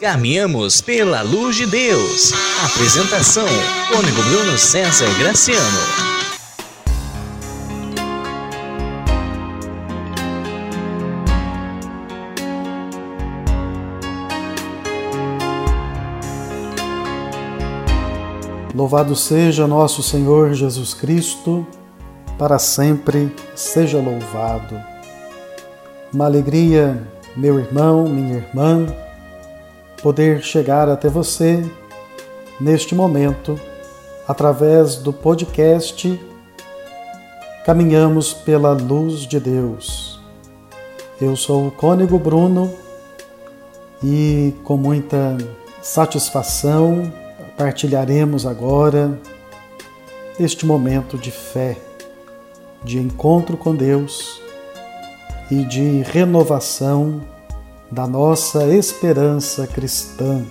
Caminhamos pela luz de Deus. Apresentação: Cônigo Bruno César Graciano. Louvado seja nosso Senhor Jesus Cristo, para sempre seja louvado. Uma alegria, meu irmão, minha irmã, poder chegar até você neste momento através do podcast Caminhamos pela Luz de Deus. Eu sou o Cônigo Bruno e com muita satisfação partilharemos agora este momento de fé, de encontro com Deus e de renovação da nossa esperança cristã.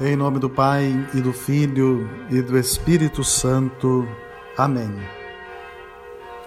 Em nome do Pai e do Filho e do Espírito Santo. Amém.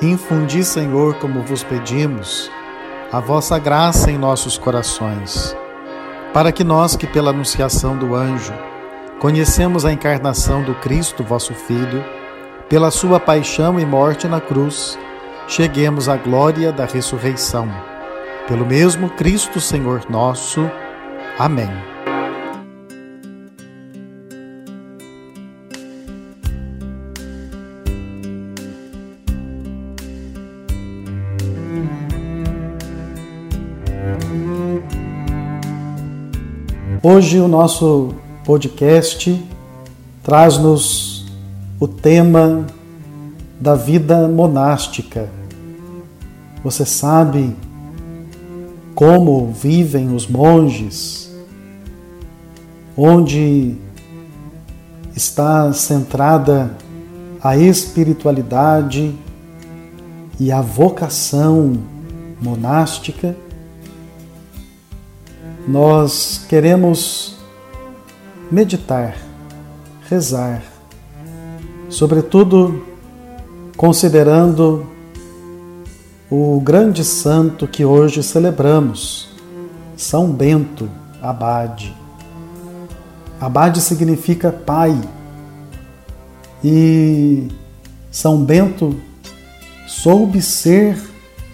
Infundi, Senhor, como vos pedimos, a vossa graça em nossos corações, para que nós que pela anunciação do anjo conhecemos a encarnação do Cristo, vosso Filho, pela sua paixão e morte na cruz, cheguemos à glória da ressurreição. Pelo mesmo Cristo, Senhor nosso. Amém. Hoje o nosso podcast traz-nos o tema da vida monástica. Você sabe como vivem os monges, onde está centrada a espiritualidade e a vocação monástica nós queremos meditar, rezar, sobretudo considerando o grande santo que hoje celebramos, São Bento Abade. Abade significa pai e São Bento soube ser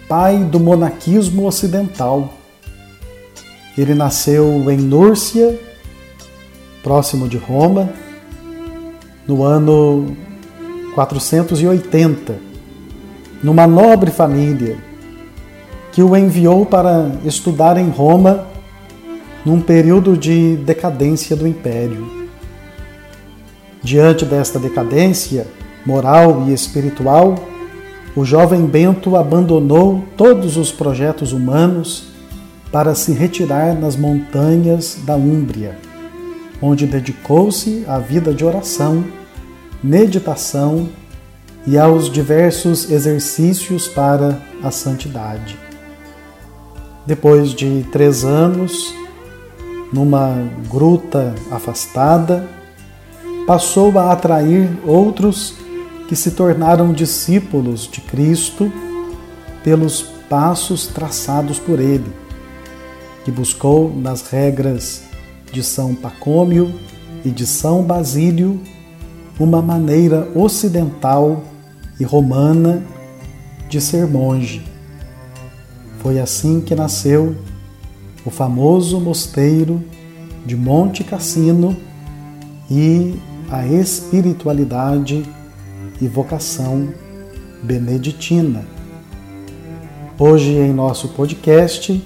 pai do monaquismo ocidental ele nasceu em Núrcia, próximo de Roma, no ano 480, numa nobre família que o enviou para estudar em Roma num período de decadência do império. Diante desta decadência moral e espiritual, o jovem Bento abandonou todos os projetos humanos para se retirar nas montanhas da Úmbria, onde dedicou-se à vida de oração, meditação e aos diversos exercícios para a santidade. Depois de três anos, numa gruta afastada, passou a atrair outros que se tornaram discípulos de Cristo pelos passos traçados por ele, que buscou nas regras de São Pacômio e de São Basílio uma maneira ocidental e romana de ser monge. Foi assim que nasceu o famoso mosteiro de Monte Cassino e a espiritualidade e vocação beneditina. Hoje, em nosso podcast,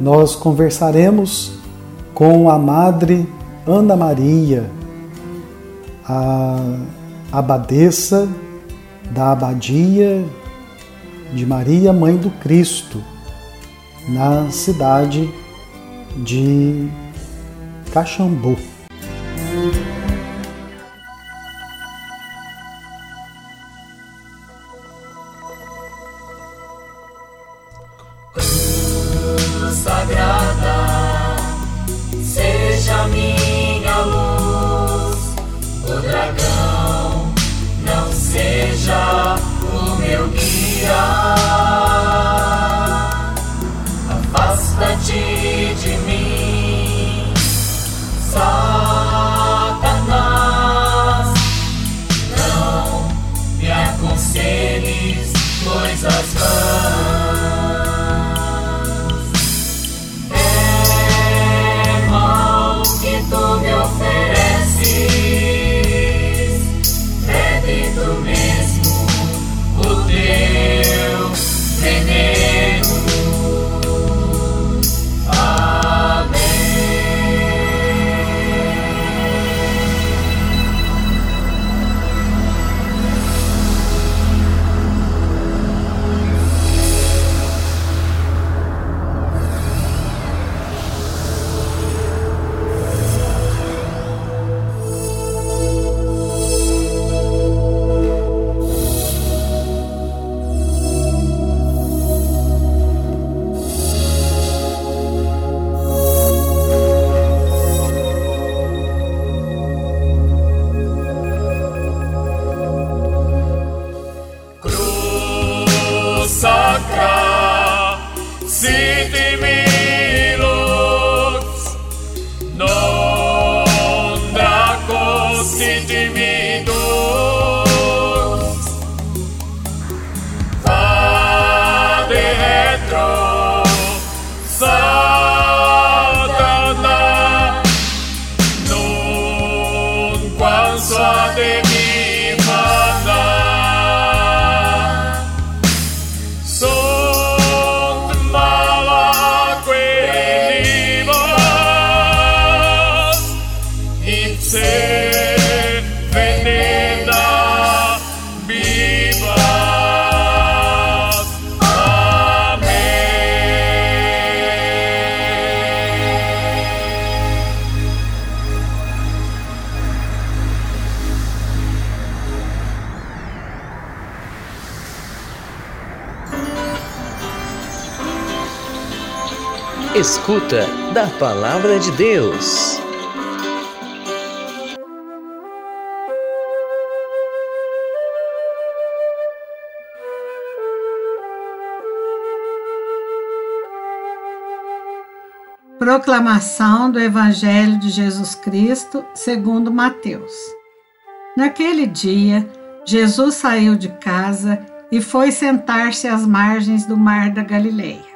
nós conversaremos com a Madre Ana Maria, a abadesa da Abadia de Maria Mãe do Cristo, na cidade de Caxambu. Escuta da Palavra de Deus. Proclamação do Evangelho de Jesus Cristo segundo Mateus. Naquele dia, Jesus saiu de casa e foi sentar-se às margens do mar da Galileia.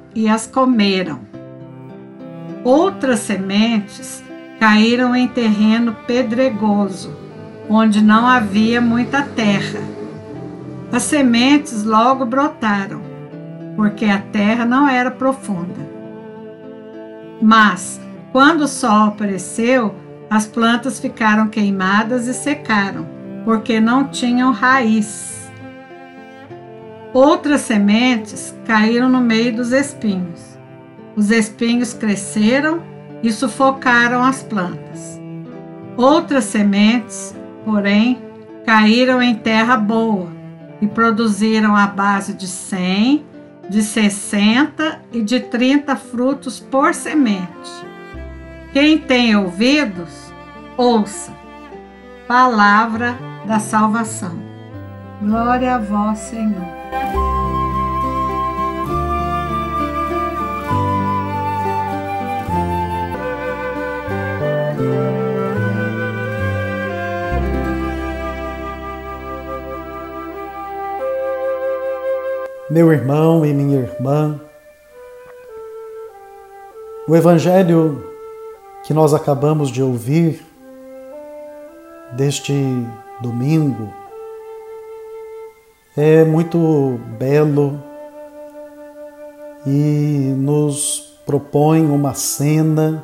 e as comeram. Outras sementes caíram em terreno pedregoso, onde não havia muita terra. As sementes logo brotaram, porque a terra não era profunda. Mas, quando o sol apareceu, as plantas ficaram queimadas e secaram, porque não tinham raiz. Outras sementes caíram no meio dos espinhos. Os espinhos cresceram e sufocaram as plantas. Outras sementes, porém, caíram em terra boa e produziram a base de 100, de 60 e de 30 frutos por semente. Quem tem ouvidos, ouça. Palavra da salvação. Glória a vós, Senhor. meu irmão e minha irmã, o Evangelho que nós acabamos de ouvir deste domingo é muito belo e nos propõe uma cena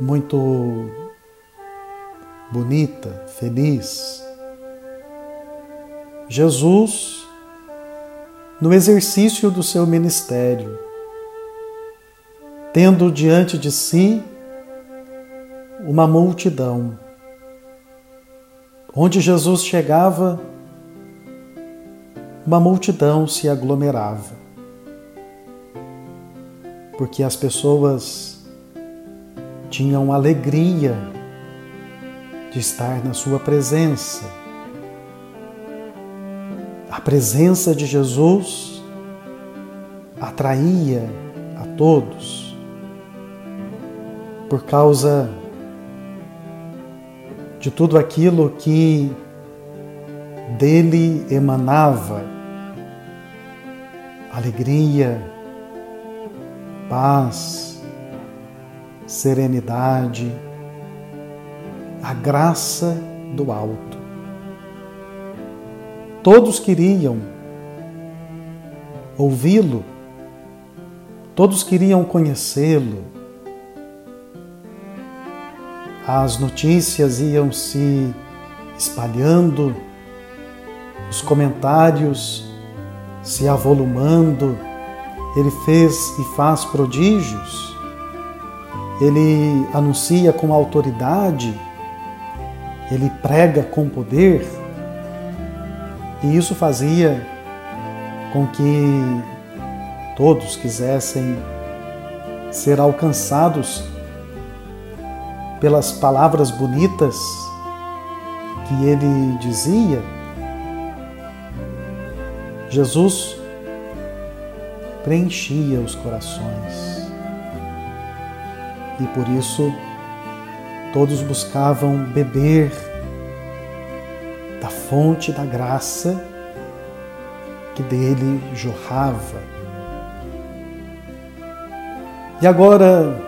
muito bonita, feliz Jesus, no exercício do seu ministério, tendo diante de si uma multidão. Onde Jesus chegava, uma multidão se aglomerava, porque as pessoas tinham alegria de estar na sua presença. A presença de Jesus atraía a todos. Por causa de tudo aquilo que dele emanava alegria, paz, serenidade, a graça do alto. Todos queriam ouvi-lo, todos queriam conhecê-lo. As notícias iam se espalhando, os comentários se avolumando. Ele fez e faz prodígios, ele anuncia com autoridade, ele prega com poder. E isso fazia com que todos quisessem ser alcançados pelas palavras bonitas que ele dizia. Jesus preenchia os corações e por isso todos buscavam beber da fonte da graça que dele jorrava. E agora,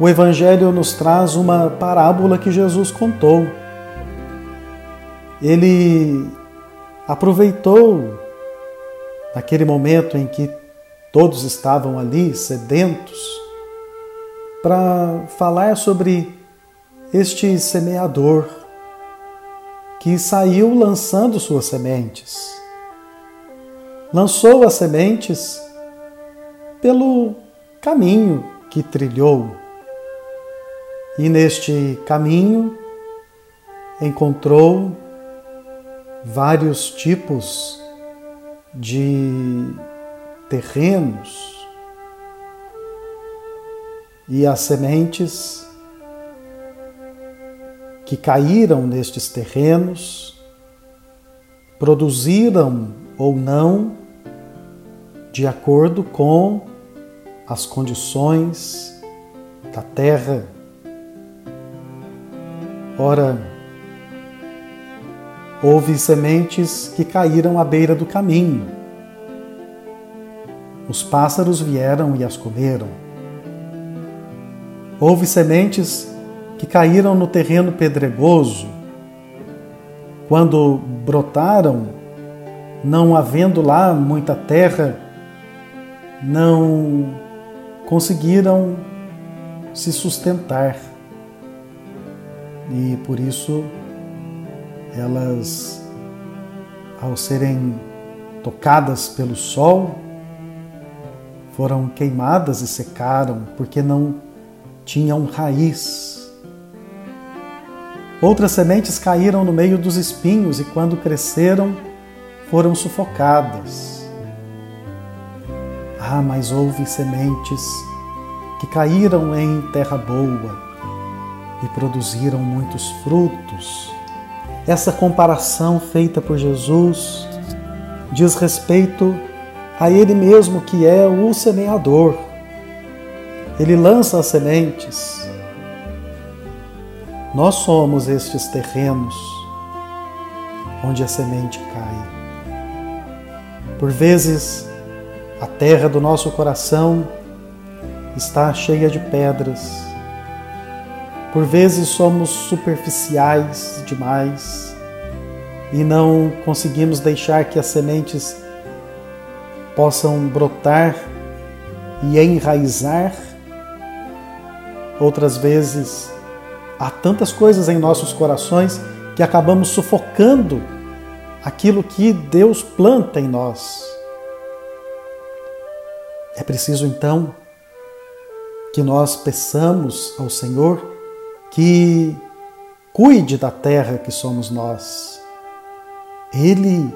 o Evangelho nos traz uma parábola que Jesus contou. Ele aproveitou naquele momento em que todos estavam ali sedentos para falar sobre este semeador que saiu lançando suas sementes. Lançou as sementes pelo caminho que trilhou. E neste caminho encontrou vários tipos de terrenos e as sementes que caíram nestes terrenos produziram ou não de acordo com as condições da terra. Ora, houve sementes que caíram à beira do caminho os pássaros vieram e as comeram. Houve sementes que caíram no terreno pedregoso. Quando brotaram, não havendo lá muita terra, não conseguiram se sustentar. E por isso elas, ao serem tocadas pelo sol, foram queimadas e secaram, porque não tinham raiz. Outras sementes caíram no meio dos espinhos e, quando cresceram, foram sufocadas. Ah, mas houve sementes que caíram em terra boa e produziram muitos frutos. Essa comparação feita por Jesus diz respeito a Ele mesmo, que é o semeador. Ele lança as sementes. Nós somos estes terrenos onde a semente cai. Por vezes, a terra do nosso coração está cheia de pedras por vezes somos superficiais demais e não conseguimos deixar que as sementes possam brotar e enraizar. Outras vezes há tantas coisas em nossos corações que acabamos sufocando aquilo que Deus planta em nós. É preciso então que nós peçamos ao Senhor que cuide da terra que somos nós. Ele,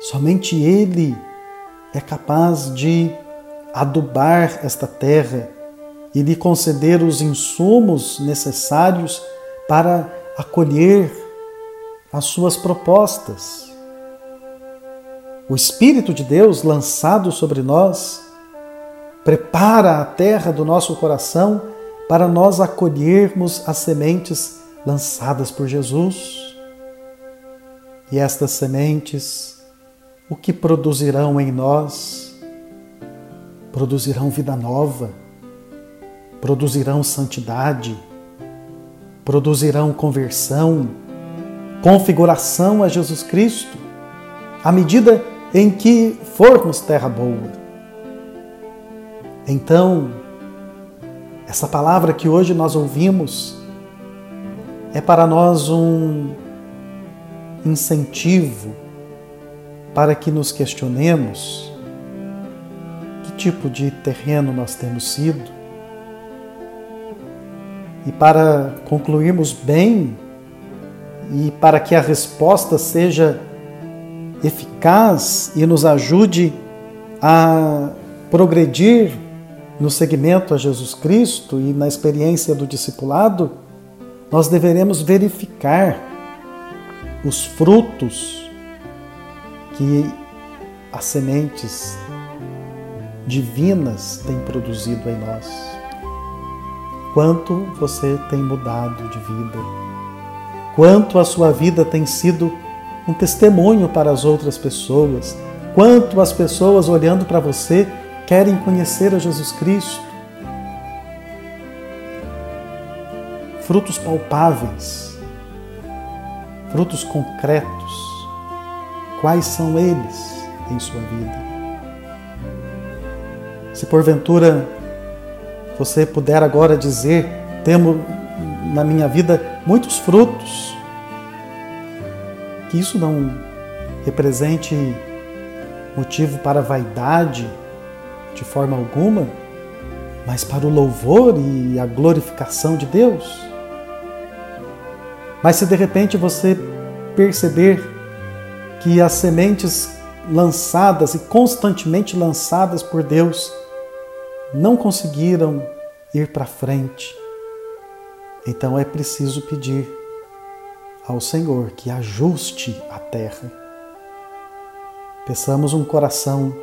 somente Ele, é capaz de adubar esta terra e lhe conceder os insumos necessários para acolher as suas propostas. O Espírito de Deus lançado sobre nós prepara a terra do nosso coração para nós acolhermos as sementes lançadas por Jesus. E estas sementes, o que produzirão em nós? Produzirão vida nova, produzirão santidade, produzirão conversão, configuração a Jesus Cristo, à medida em que formos terra boa. Então, essa palavra que hoje nós ouvimos é para nós um incentivo para que nos questionemos que tipo de terreno nós temos sido. E para concluirmos bem e para que a resposta seja eficaz e nos ajude a progredir no seguimento a Jesus Cristo e na experiência do discipulado, nós deveremos verificar os frutos que as sementes divinas têm produzido em nós. Quanto você tem mudado de vida, quanto a sua vida tem sido um testemunho para as outras pessoas, quanto as pessoas olhando para você querem conhecer a Jesus Cristo. Frutos palpáveis, frutos concretos. Quais são eles em sua vida? Se porventura você puder agora dizer, temo na minha vida muitos frutos, que isso não represente motivo para vaidade de forma alguma, mas para o louvor e a glorificação de Deus. Mas se de repente você perceber que as sementes lançadas e constantemente lançadas por Deus não conseguiram ir para frente, então é preciso pedir ao Senhor que ajuste a terra. Peçamos um coração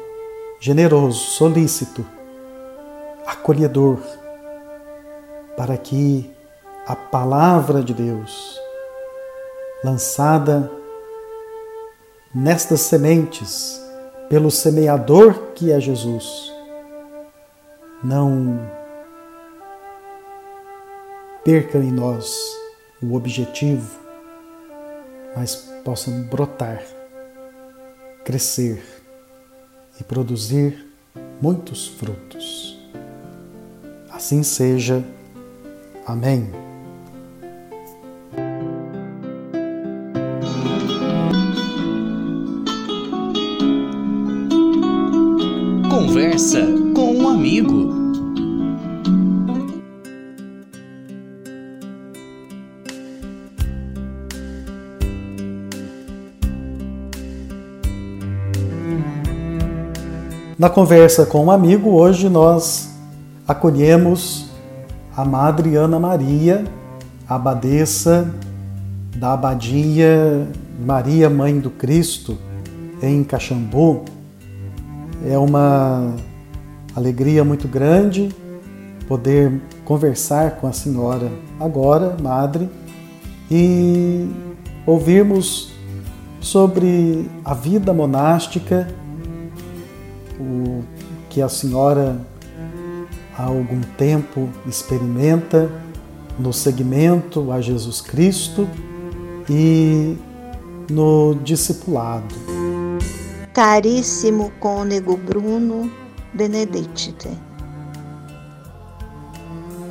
generoso, solícito, acolhedor, para que a palavra de Deus, lançada nestas sementes, pelo semeador que é Jesus, não perca em nós o objetivo, mas possam brotar, crescer e produzir muitos frutos. Assim seja. Amém. Conversa com um amigo. Na conversa com um amigo, hoje nós acolhemos a Madre Ana Maria, abadesa da Abadia Maria Mãe do Cristo, em Caxambu. É uma alegria muito grande poder conversar com a senhora agora, Madre, e ouvirmos sobre a vida monástica que a senhora há algum tempo experimenta no segmento a Jesus Cristo e no discipulado. Caríssimo cônego Bruno Benedicte,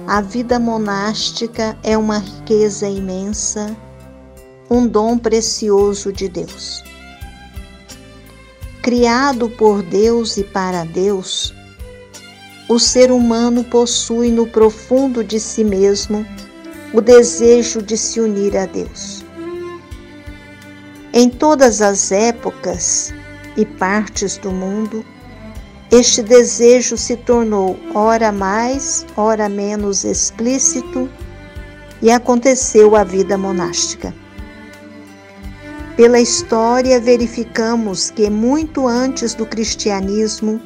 a vida monástica é uma riqueza imensa, um dom precioso de Deus criado por Deus e para Deus, o ser humano possui no profundo de si mesmo o desejo de se unir a Deus. Em todas as épocas e partes do mundo, este desejo se tornou ora mais, ora menos explícito e aconteceu a vida monástica. Pela história, verificamos que muito antes do cristianismo,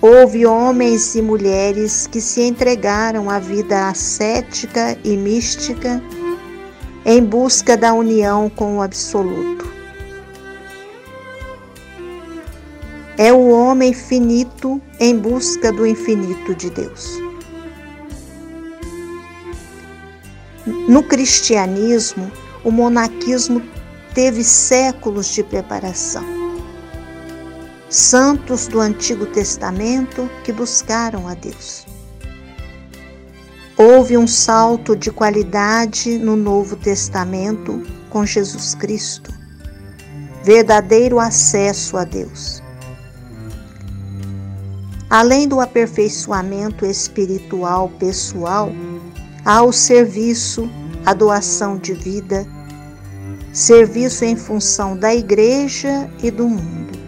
houve homens e mulheres que se entregaram à vida ascética e mística em busca da união com o absoluto. É o homem finito em busca do infinito de Deus. No cristianismo, o monaquismo teve séculos de preparação. Santos do Antigo Testamento que buscaram a Deus. Houve um salto de qualidade no Novo Testamento com Jesus Cristo, verdadeiro acesso a Deus. Além do aperfeiçoamento espiritual pessoal, há o serviço, a doação de vida, serviço em função da igreja e do mundo.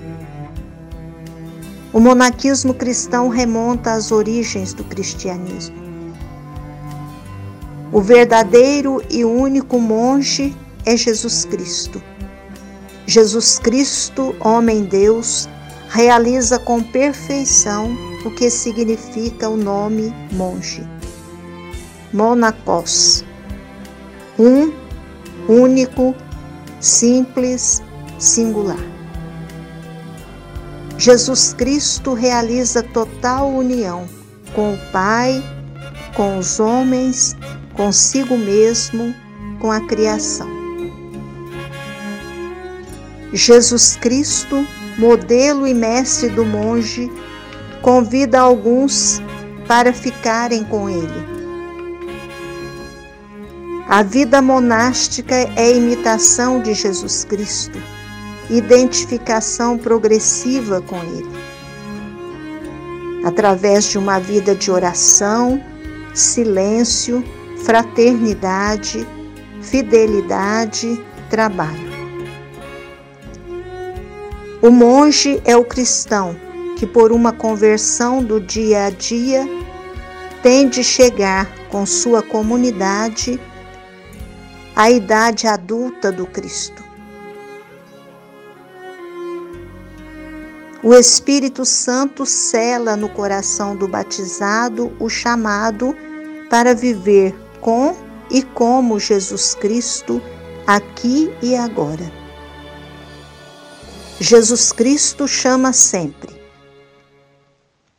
O monaquismo cristão remonta às origens do cristianismo. O verdadeiro e único monge é Jesus Cristo. Jesus Cristo, homem-deus, realiza com perfeição o que significa o nome monge. Monacos, um, único, simples, singular. Jesus Cristo realiza total união com o Pai, com os homens, consigo mesmo, com a criação. Jesus Cristo, modelo e mestre do monge, convida alguns para ficarem com ele a vida monástica é imitação de Jesus Cristo, identificação progressiva com Ele. Através de uma vida de oração, silêncio, fraternidade, fidelidade, trabalho. O monge é o cristão que, por uma conversão do dia a dia, tem de chegar com sua comunidade a idade adulta do Cristo. O Espírito Santo cela no coração do batizado o chamado para viver com e como Jesus Cristo aqui e agora. Jesus Cristo chama sempre.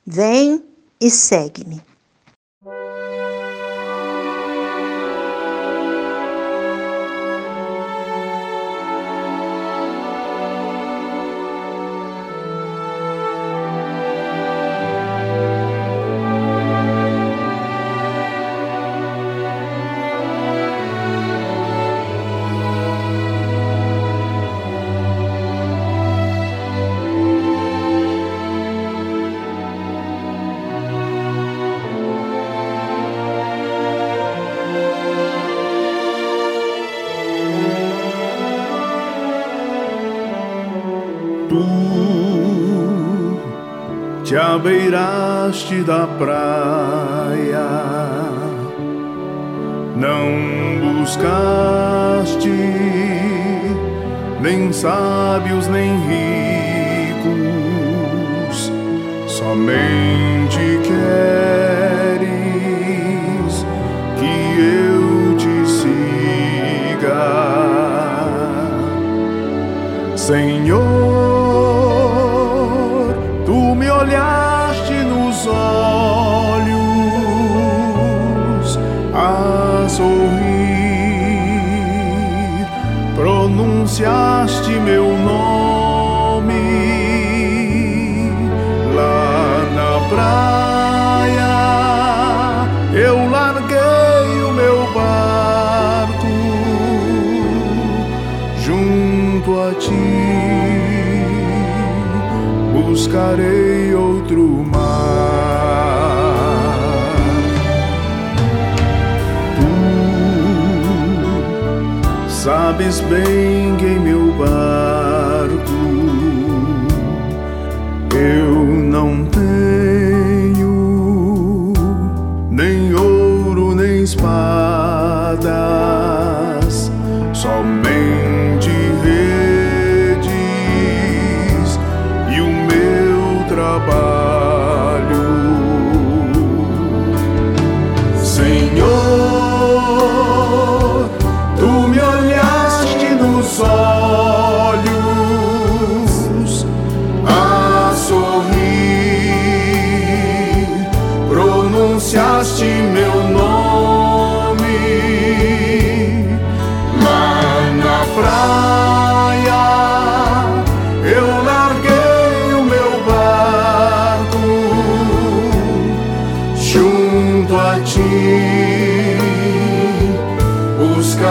Vem e segue-me. Te abeiraste da praia, não buscaste nem sábios nem ricos, somente ti, buscarei outro mar. Sabes bem que em meu barco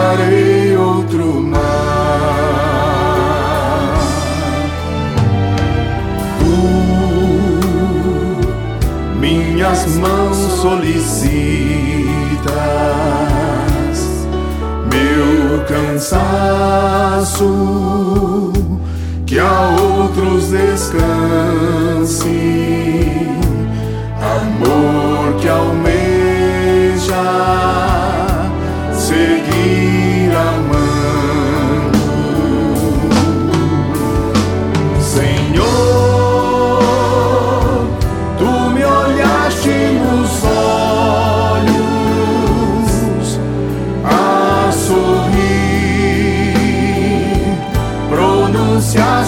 buscarei outro mar. Minhas mãos solicitas, meu cansaço, que a outros descanse, amor que almeja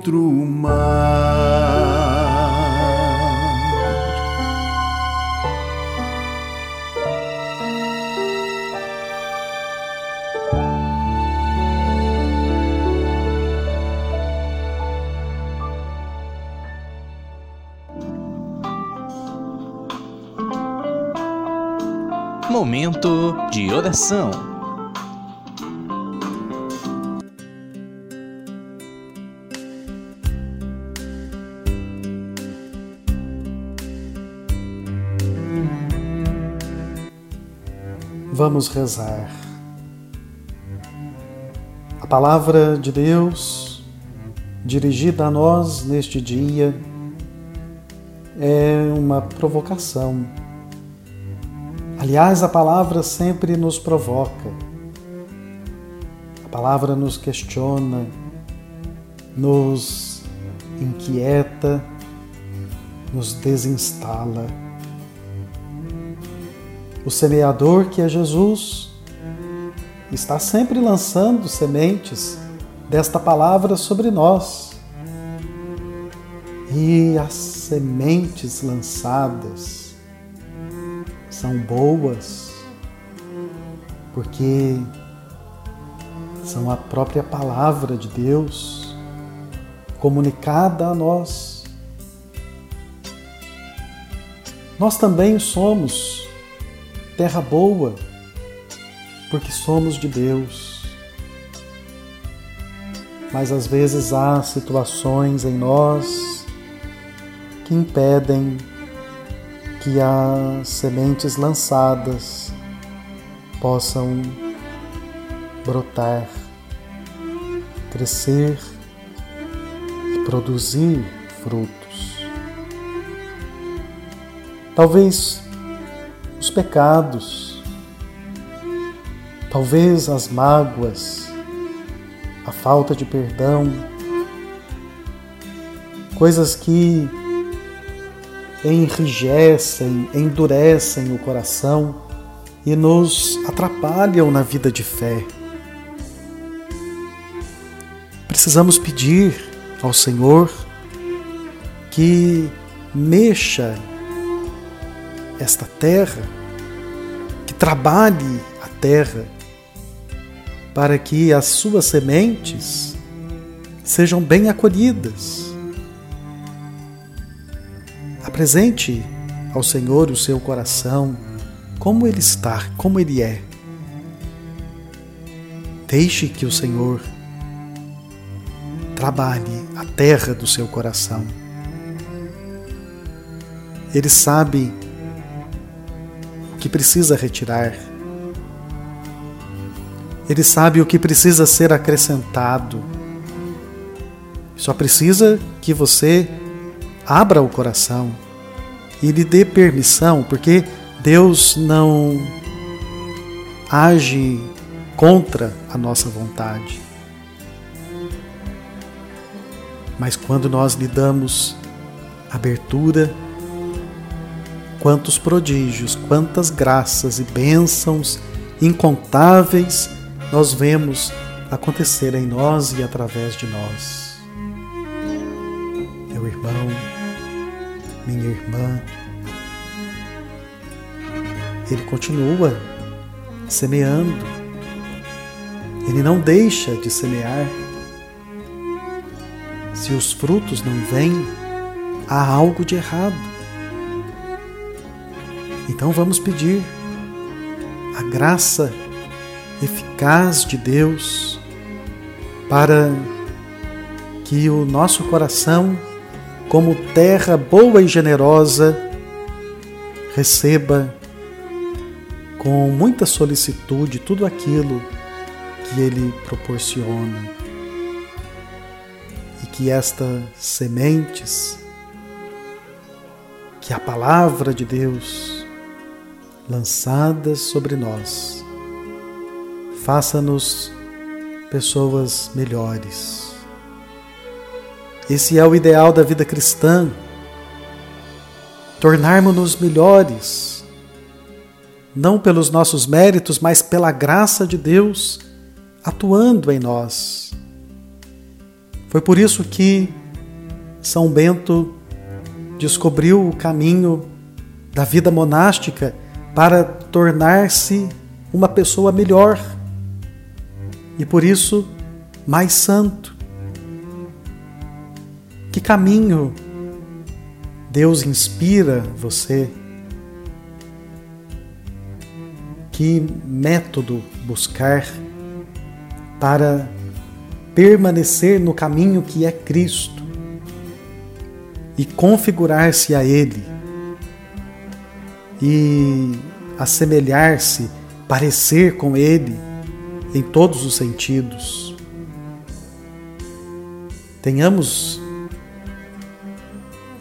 buscarei outro mar. Momento de oração. Vamos rezar. A palavra de Deus, dirigida a nós neste dia, é uma provocação Aliás, a palavra sempre nos provoca. A palavra nos questiona, nos inquieta, nos desinstala. O semeador, que é Jesus, está sempre lançando sementes desta palavra sobre nós. E as sementes lançadas são boas, porque são a própria palavra de Deus comunicada a nós. Nós também somos terra boa, porque somos de Deus. Mas às vezes há situações em nós que impedem que as sementes lançadas possam brotar, crescer e produzir frutos. Talvez os pecados, talvez as mágoas, a falta de perdão, coisas que enrijecem, endurecem o coração e nos atrapalham na vida de fé. Precisamos pedir ao Senhor que mexa esta terra, que trabalhe a terra, para que as suas sementes sejam bem acolhidas Apresente ao Senhor o seu coração, como ele está, como ele é. Deixe que o Senhor trabalhe a terra do seu coração. Ele sabe que precisa retirar. Ele sabe o que precisa ser acrescentado. Só precisa que você abra o coração e lhe dê permissão, porque Deus não age contra a nossa vontade. Mas quando nós lhe damos abertura, quantos prodígios, quantas graças e bênçãos incontáveis nós vemos acontecer em nós e através de nós. Meu irmão, minha irmã. Ele continua semeando. Ele não deixa de semear. Se os frutos não vêm, há algo de errado. Então vamos pedir a graça eficaz de Deus para que o nosso coração como terra boa e generosa, receba com muita solicitude tudo aquilo que Ele proporciona. E que estas sementes, que a palavra de Deus lançadas sobre nós, faça-nos pessoas melhores esse é o ideal da vida cristã. Tornarmos-nos melhores, não pelos nossos méritos, mas pela graça de Deus atuando em nós. Foi por isso que São Bento descobriu o caminho da vida monástica para tornar-se uma pessoa melhor e por isso mais santo. Que caminho Deus inspira você? Que método buscar para permanecer no caminho que é Cristo e configurar-se a Ele e assemelhar-se, parecer com Ele em todos os sentidos. Tenhamos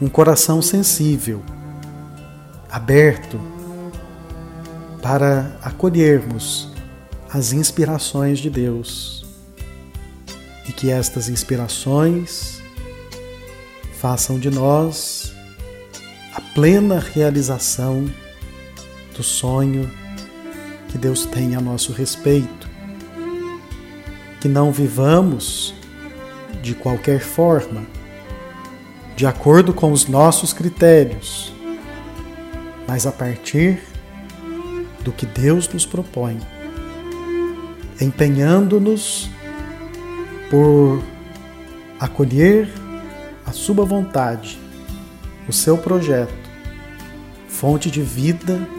um coração sensível, aberto para acolhermos as inspirações de Deus e que estas inspirações façam de nós a plena realização do sonho que Deus tem a nosso respeito. Que não vivamos de qualquer forma, de acordo com os nossos critérios, mas a partir do que Deus nos propõe, empenhando-nos por acolher a sua vontade, o seu projeto, fonte de vida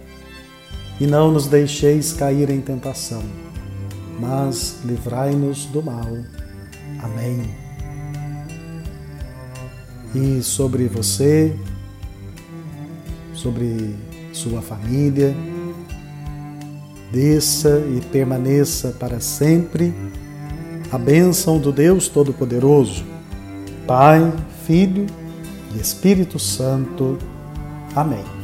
e não nos deixeis cair em tentação, mas livrai-nos do mal. Amém. E sobre você, sobre sua família, desça e permaneça para sempre a bênção do Deus Todo-Poderoso, Pai, Filho e Espírito Santo. Amém.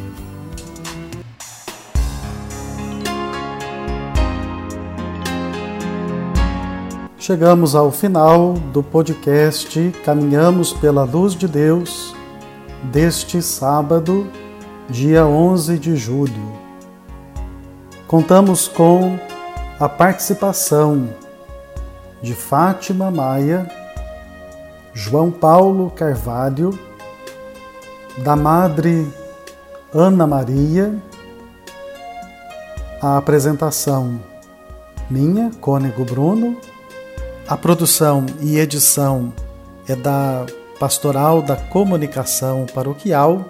Chegamos ao final do podcast Caminhamos pela Luz de Deus deste sábado, dia 11 de julho. Contamos com a participação de Fátima Maia, João Paulo Carvalho, da Madre Ana Maria, a apresentação minha, Cônego Bruno, a produção e edição é da Pastoral da Comunicação Paroquial